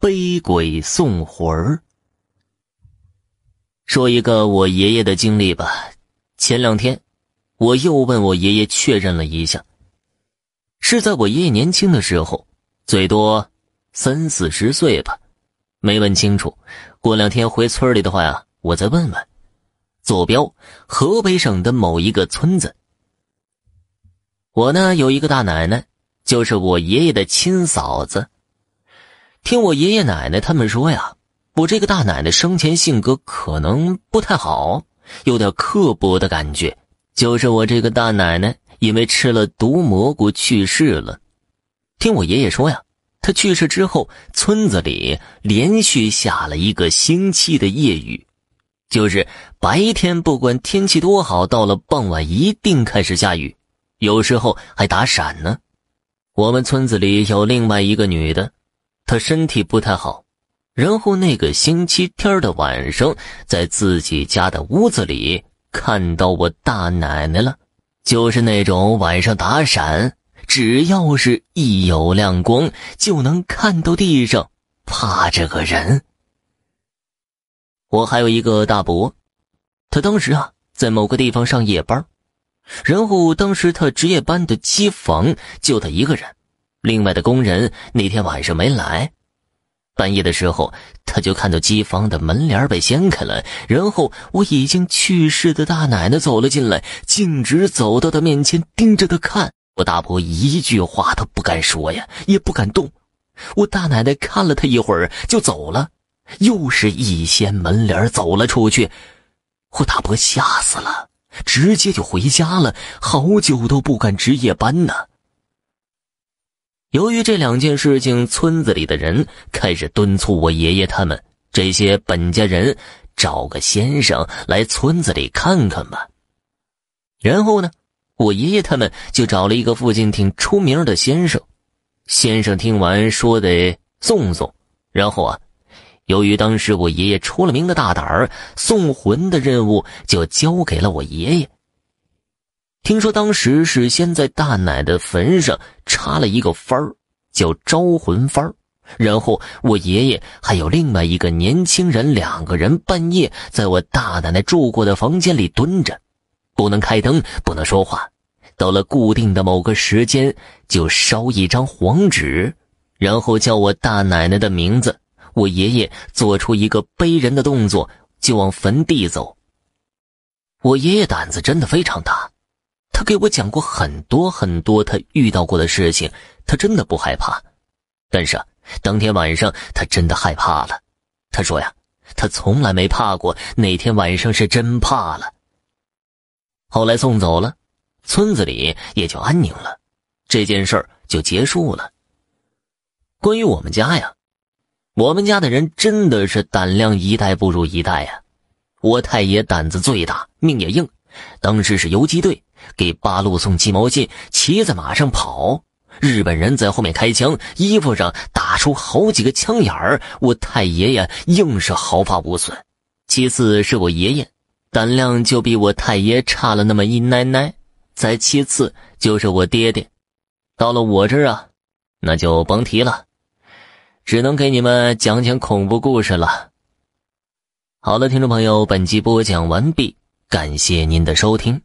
背鬼送魂儿。说一个我爷爷的经历吧。前两天，我又问我爷爷确认了一下，是在我爷爷年轻的时候，最多三四十岁吧，没问清楚。过两天回村里的话呀，我再问问。坐标：河北省的某一个村子。我呢有一个大奶奶，就是我爷爷的亲嫂子。听我爷爷奶奶他们说呀，我这个大奶奶生前性格可能不太好，有点刻薄的感觉。就是我这个大奶奶因为吃了毒蘑菇去世了。听我爷爷说呀，她去世之后，村子里连续下了一个星期的夜雨，就是白天不管天气多好，到了傍晚一定开始下雨，有时候还打闪呢。我们村子里有另外一个女的。他身体不太好，然后那个星期天的晚上，在自己家的屋子里看到我大奶奶了，就是那种晚上打闪，只要是一有亮光，就能看到地上趴着个人。我还有一个大伯，他当时啊在某个地方上夜班，然后当时他值夜班的机房就他一个人。另外的工人那天晚上没来，半夜的时候，他就看到机房的门帘被掀开了，然后我已经去世的大奶奶走了进来，径直走到他面前，盯着他看。我大伯一句话都不敢说呀，也不敢动。我大奶奶看了他一会儿就走了，又是一掀门帘走了出去。我大伯吓死了，直接就回家了，好久都不敢值夜班呢。由于这两件事情，村子里的人开始敦促我爷爷他们这些本家人找个先生来村子里看看吧。然后呢，我爷爷他们就找了一个附近挺出名的先生。先生听完说得送送，然后啊，由于当时我爷爷出了名的大胆儿，送魂的任务就交给了我爷爷。听说当时是先在大奶的坟上插了一个幡儿，叫招魂幡儿。然后我爷爷还有另外一个年轻人，两个人半夜在我大奶奶住过的房间里蹲着，不能开灯，不能说话。到了固定的某个时间，就烧一张黄纸，然后叫我大奶奶的名字。我爷爷做出一个背人的动作，就往坟地走。我爷爷胆子真的非常大。他给我讲过很多很多他遇到过的事情，他真的不害怕。但是，当天晚上他真的害怕了。他说呀，他从来没怕过，那天晚上是真怕了。后来送走了，村子里也就安宁了，这件事儿就结束了。关于我们家呀，我们家的人真的是胆量一代不如一代呀。我太爷胆子最大，命也硬，当时是游击队。给八路送鸡毛信，骑在马上跑，日本人在后面开枪，衣服上打出好几个枪眼儿。我太爷爷硬是毫发无损。其次是我爷爷，胆量就比我太爷差了那么一奶奶。再其次就是我爹爹，到了我这儿啊，那就甭提了，只能给你们讲讲恐怖故事了。好了，听众朋友，本集播讲完毕，感谢您的收听。